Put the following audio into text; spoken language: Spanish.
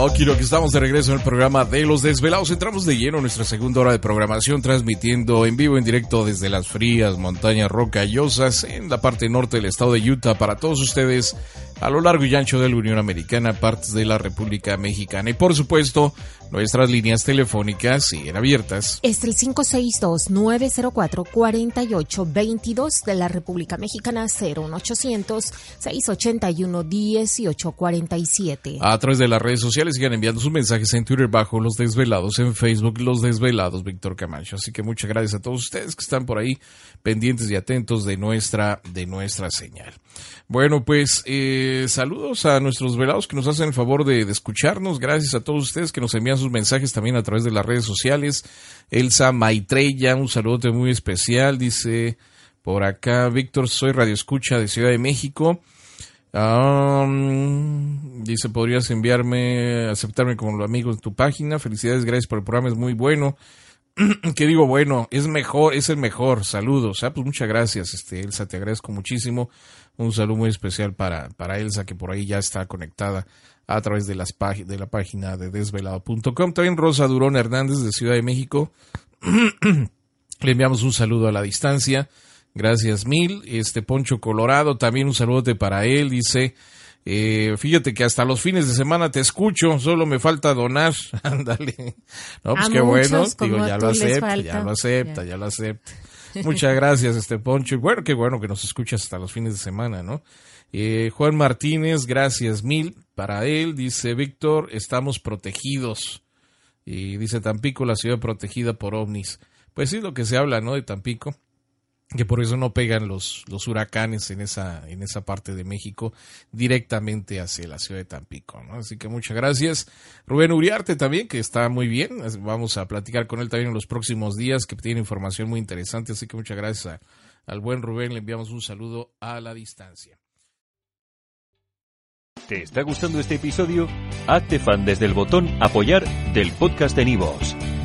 Oh, quiero que estamos de regreso en el programa de Los Desvelados. Entramos de lleno en nuestra segunda hora de programación, transmitiendo en vivo, en directo desde las frías montañas rocallosas en la parte norte del estado de Utah para todos ustedes a lo largo y ancho de la Unión Americana, partes de la República Mexicana. Y por supuesto, nuestras líneas telefónicas siguen abiertas. Es el 562-904-4822 de la República Mexicana, 01800-681-1847. A través de las redes sociales sigan enviando sus mensajes en Twitter bajo Los Desvelados, en Facebook Los Desvelados, Víctor Camacho. Así que muchas gracias a todos ustedes que están por ahí pendientes y atentos de nuestra, de nuestra señal. Bueno, pues eh, saludos a nuestros velados que nos hacen el favor de, escucharnos. Gracias a todos ustedes que nos envían sus mensajes también a través de las redes sociales. Elsa Maitreya, un saludo muy especial. Dice por acá, Víctor, soy Radio Escucha de Ciudad de México. Um, dice, podrías enviarme, aceptarme como amigo en tu página. Felicidades, gracias por el programa, es muy bueno. que digo, bueno, es mejor, es el mejor. Saludos. Ah, pues muchas gracias, este, Elsa, te agradezco muchísimo. Un saludo muy especial para, para Elsa, que por ahí ya está conectada a través de, las de la página de desvelado.com. También Rosa Durón Hernández de Ciudad de México. Le enviamos un saludo a la distancia. Gracias mil. Este Poncho Colorado, también un saludote para él. Dice, eh, fíjate que hasta los fines de semana te escucho, solo me falta donar. Ándale. no, pues A qué bueno. muchos Digo, ya lo acepta, ya lo acepta, Ya. ya lo acepta. Muchas gracias, este Poncho. Y Bueno, qué bueno que nos escuchas hasta los fines de semana, ¿no? Eh, Juan Martínez, gracias mil para él. Dice Víctor, estamos protegidos. Y dice Tampico, la ciudad protegida por ovnis. Pues sí, lo que se habla, ¿no? De Tampico que por eso no pegan los, los huracanes en esa, en esa parte de México directamente hacia la ciudad de Tampico, ¿no? Así que muchas gracias. Rubén Uriarte también, que está muy bien. Vamos a platicar con él también en los próximos días, que tiene información muy interesante. Así que muchas gracias al buen Rubén. Le enviamos un saludo a la distancia. ¿Te está gustando este episodio? Hazte fan desde el botón Apoyar del podcast de Nivos.